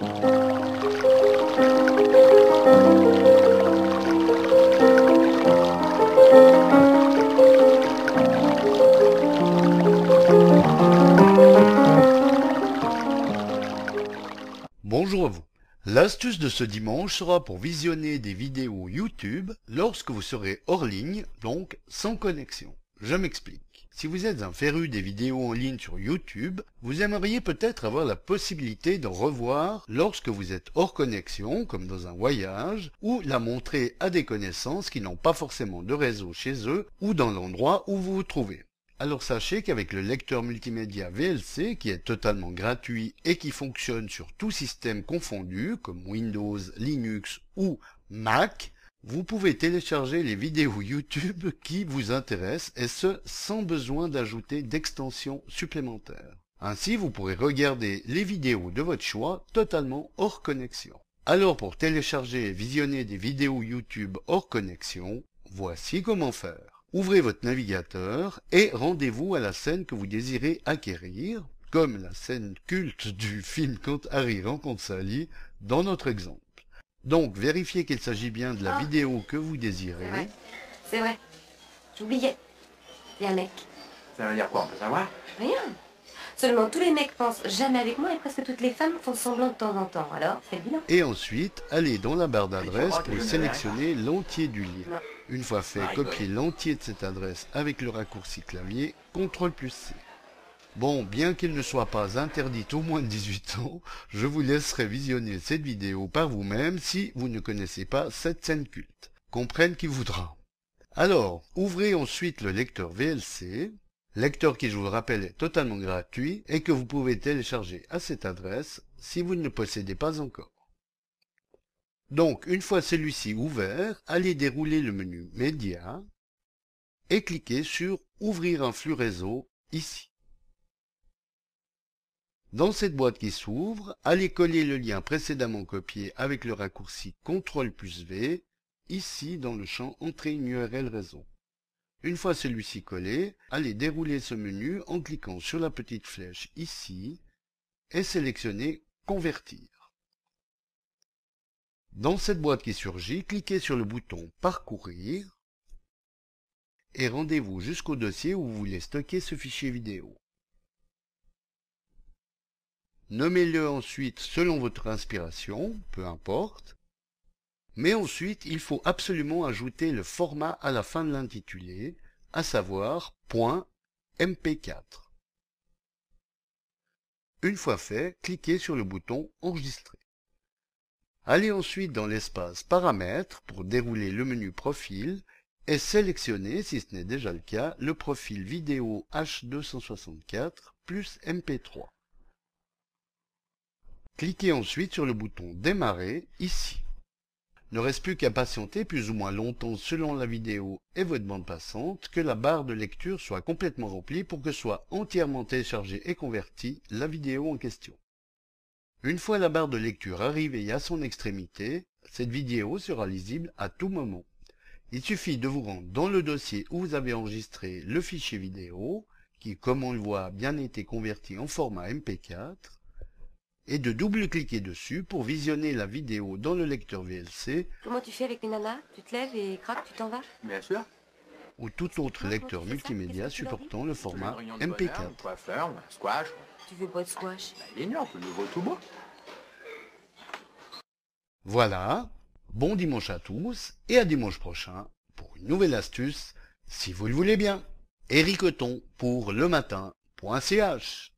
Bonjour à vous. L'astuce de ce dimanche sera pour visionner des vidéos YouTube lorsque vous serez hors ligne, donc sans connexion. Je m'explique. Si vous êtes un féru des vidéos en ligne sur YouTube, vous aimeriez peut-être avoir la possibilité d'en revoir lorsque vous êtes hors connexion, comme dans un voyage, ou la montrer à des connaissances qui n'ont pas forcément de réseau chez eux ou dans l'endroit où vous vous trouvez. Alors sachez qu'avec le lecteur multimédia VLC, qui est totalement gratuit et qui fonctionne sur tout système confondu, comme Windows, Linux ou Mac, vous pouvez télécharger les vidéos YouTube qui vous intéressent et ce sans besoin d'ajouter d'extensions supplémentaires. Ainsi, vous pourrez regarder les vidéos de votre choix totalement hors connexion. Alors pour télécharger et visionner des vidéos YouTube hors connexion, voici comment faire. Ouvrez votre navigateur et rendez-vous à la scène que vous désirez acquérir, comme la scène culte du film Quand Harry rencontre Sally dans notre exemple. Donc vérifiez qu'il s'agit bien de la Ah. vidéo que vous désirez. C'est vrai. C'est vrai. J'oubliais. Il y a un mec. Ça veut dire quoi, on peut savoir? Rien. Seulement, tous les mecs pensent jamais avec moi et presque toutes les femmes font semblant de temps en temps. Alors, c'est bilan. Et ensuite, allez dans la barre d'adresse pour sélectionner l'entier du lien. Non. Une fois fait, Ah, copiez l'entier de cette adresse avec le raccourci clavier CTRL plus C. Bon, bien qu'il ne soit pas interdit au moins de 18 ans, je vous laisserai visionner cette vidéo par vous-même si vous ne connaissez pas cette scène culte. Comprenne qui voudra. Alors, ouvrez ensuite le lecteur VLC, lecteur qui, je vous le rappelle, est totalement gratuit et que vous pouvez télécharger à cette adresse si vous ne le possédez pas encore. Donc, une fois celui-ci ouvert, allez dérouler le menu Média et cliquez sur Ouvrir un flux réseau ici. Dans cette boîte qui s'ouvre, allez coller le lien précédemment copié avec le raccourci CTRL plus V ici dans le champ Entrée une URL réseau. Une fois celui-ci collé, allez dérouler ce menu en cliquant sur la petite flèche ici et sélectionnez Convertir. Dans cette boîte qui surgit, cliquez sur le bouton Parcourir et rendez-vous jusqu'au dossier où vous voulez stocker ce fichier vidéo. Nommez-le ensuite selon votre inspiration, peu importe. Mais ensuite, il faut absolument ajouter le format à la fin de l'intitulé, à savoir .mp4. Une fois fait, cliquez sur le bouton Enregistrer. Allez ensuite dans l'espace Paramètres pour dérouler le menu Profil et sélectionnez, si ce n'est déjà le cas, le profil vidéo H264 plus MP3. Cliquez ensuite sur le bouton Démarrer ici. Ne reste plus qu'à patienter plus ou moins longtemps selon la vidéo et votre bande passante que la barre de lecture soit complètement remplie pour que soit entièrement téléchargée et convertie la vidéo en question. Une fois la barre de lecture arrivée à son extrémité, cette vidéo sera lisible à tout moment. Il suffit de vous rendre dans le dossier où vous avez enregistré le fichier vidéo, qui comme on le voit a bien été converti en format MP4, et de double-cliquer dessus pour visionner la vidéo dans le lecteur VLC Comment tu fais avec les nanas? Tu te lèves et crac, tu t'en vas? Bien sûr. ou tout autre lecteur multimédia supportant le format Une réunion de bonheur, MP4. un coiffeur, un squash. Tu veux pas de squash? Bah, il ignore, le nouveau tout beau. Voilà, bon dimanche à tous et à dimanche prochain pour une nouvelle astuce, si vous le voulez bien. Eric pour lematin.ch